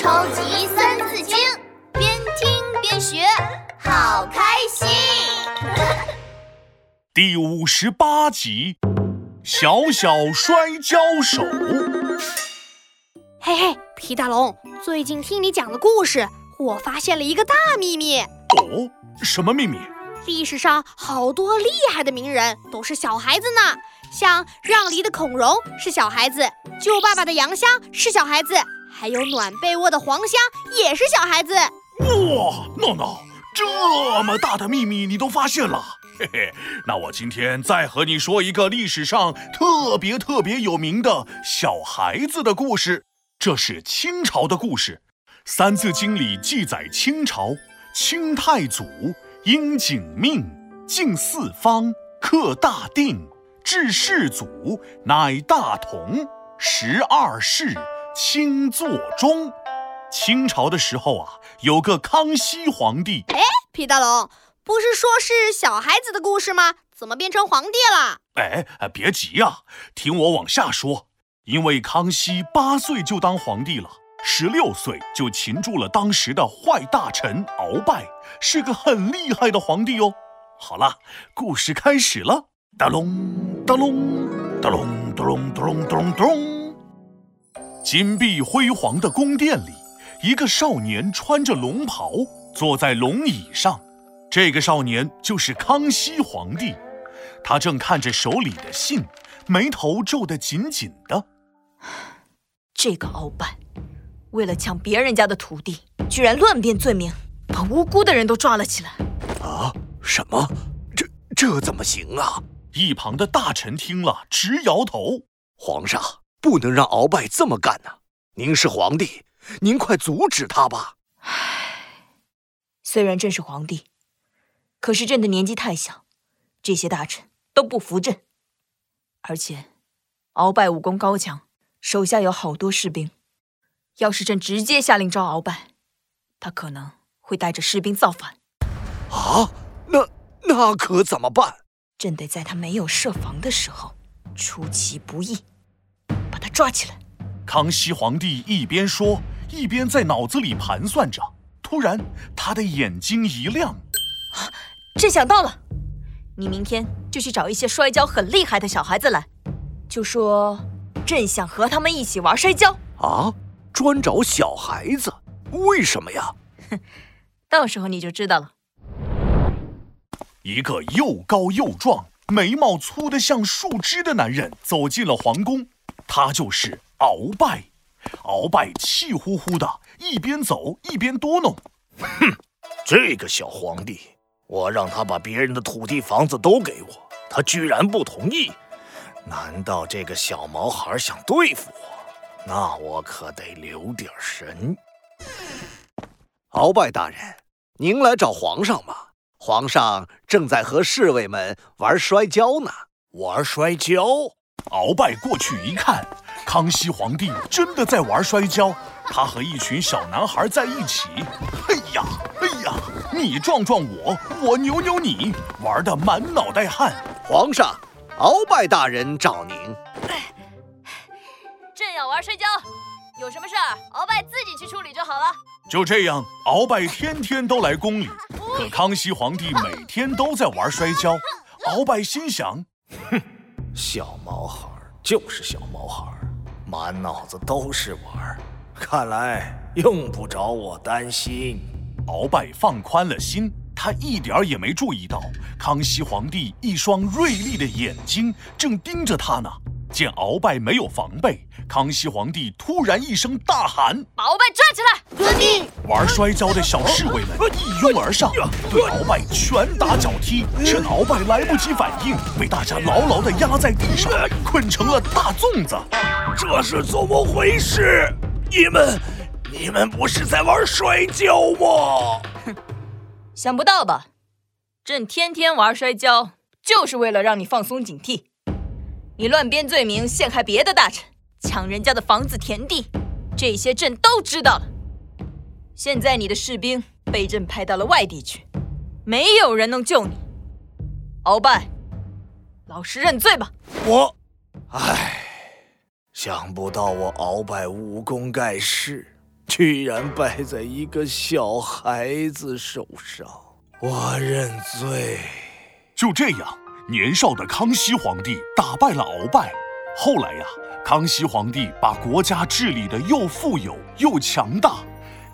超级三字经，边听边学，好开心。第五十八集，小小摔跤手。嘿嘿，皮大龙，最近听你讲的故事，我发现了一个大秘密。哦，什么秘密？历史上好多厉害的名人都是小孩子呢，像让梨的孔融是小孩子，救爸爸的杨香是小孩子，还有暖被窝的黄香也是小孩子。哇，闹闹，这么大的秘密你都发现了？嘿嘿，那我今天再和你说一个历史上特别特别有名的小孩子的故事。这是清朝的故事，《三字经》里记载清朝清太祖。应景命，敬四方，克大定，治世祖，乃大同，十二世，清作中。清朝的时候啊，有个康熙皇帝。哎，皮大龙，不是说是小孩子的故事吗？怎么变成皇帝了？哎，别急呀，听我往下说。因为康熙八岁就当皇帝了。十六岁就擒住了当时的坏大臣鳌拜，是个很厉害的皇帝哦。好了，故事开始了。哒隆哒隆哒隆哒隆哒隆哒隆咚。金碧辉煌的宫殿里，一个少年穿着龙袍，坐在龙椅上。这个少年就是康熙皇帝，他正看着手里的信，眉头皱得紧紧的。这个鳌拜。为了抢别人家的土地，居然乱编罪名，把无辜的人都抓了起来。啊？什么？这这怎么行啊？一旁的大臣听了直摇头。皇上不能让鳌拜这么干呐！您是皇帝，您快阻止他吧。唉，虽然朕是皇帝，可是朕的年纪太小，这些大臣都不服朕。而且，鳌拜武功高强，手下有好多士兵。要是朕直接下令招鳌拜，他可能会带着士兵造反。啊，那那可怎么办？朕得在他没有设防的时候出其不意，抓起来。康熙皇帝一边说，一边在脑子里盘算着。突然，他的眼睛一亮：“朕想到了！你明天就去找一些摔跤很厉害的小孩子来，就说朕想和他们一起玩摔跤。”啊？专找小孩子，为什么呀？哼，到时候你就知道了。一个又高又壮、眉毛粗得像树枝的男人走进了皇宫，他就是鳌拜。鳌拜气呼呼的，一边走一边嘟囔：“哼，这个小皇帝，我让他把别人的土地房子都给我，他居然不同意。难道这个小毛孩想对付我？”那我可得留点神。鳌拜大人，您来找皇上吧？皇上正在和侍卫们玩摔跤呢。玩摔跤？鳌拜过去一看，康熙皇帝真的在玩摔跤，他和一群小男孩在一起。哎呀，哎呀，你撞撞我，我扭扭你，玩得满脑袋汗。皇上，鳌拜大人找您。朕要玩摔跤，有什么事儿，鳌拜自己去处理就好了。就这样，鳌拜天天都来宫里，可康熙皇帝每天都在玩摔跤。鳌拜心想：哼，小毛孩就是小毛孩，满脑子都是玩儿，看来用不着我担心。鳌拜放宽了心，他一点也没注意到康熙皇帝一双锐利的眼睛正盯着他呢。见鳌拜没有防备，康熙皇帝突然一声大喊：“把鳌拜抓起来！”遵命。玩摔跤的小侍卫们一拥而上，对鳌拜拳打脚踢，趁鳌拜来不及反应，被大家牢牢地压在地上，困成了大粽子。这是怎么回事？你们，你们不是在玩摔跤吗？哼，想不到吧？朕天天玩摔跤，就是为了让你放松警惕。你乱编罪名陷害别的大臣，抢人家的房子田地，这些朕都知道了。现在你的士兵被朕派到了外地去，没有人能救你。鳌拜，老实认罪吧。我，唉，想不到我鳌拜武功盖世，居然败在一个小孩子手上，我认罪。就这样，年少的康熙皇帝打败了鳌拜。后来呀，康熙皇帝把国家治理的又富有又强大，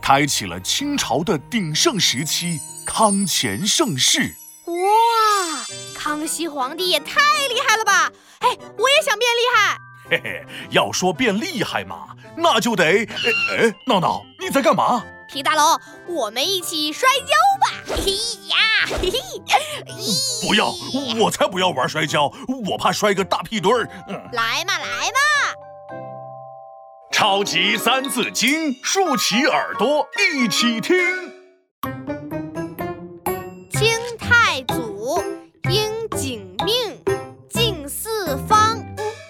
开启了清朝的鼎盛时期——康乾盛世。哇，康熙皇帝也太厉害了吧！哎，我也想变厉害。嘿嘿，要说变厉害嘛，那就得……哎哎，闹闹，你在干嘛？皮大龙，我们一起摔跤吧！嘿呀，嘿嘿，不要，我才不要玩摔跤，我怕摔个大屁墩儿。来嘛，来嘛！超级三字经，竖起耳朵一起听。清太祖应景命，敬四方，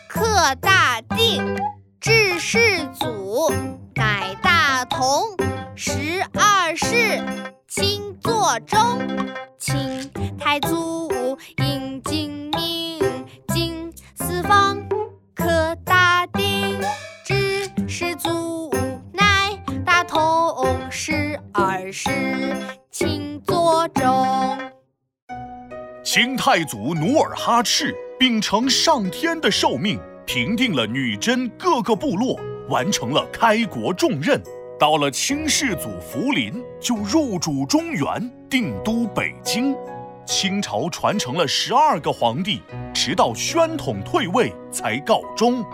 克大定，治世祖，乃大同。十二世，钦作钟。清太祖应景命，经四方，克大定，知世祖，乃大同。十二世，钦作钟。清太祖努尔哈赤秉承上天的受命，平定了女真各个部落，完成了开国重任。到了清世祖福临，就入主中原，定都北京。清朝传承了十二个皇帝，直到宣统退位才告终。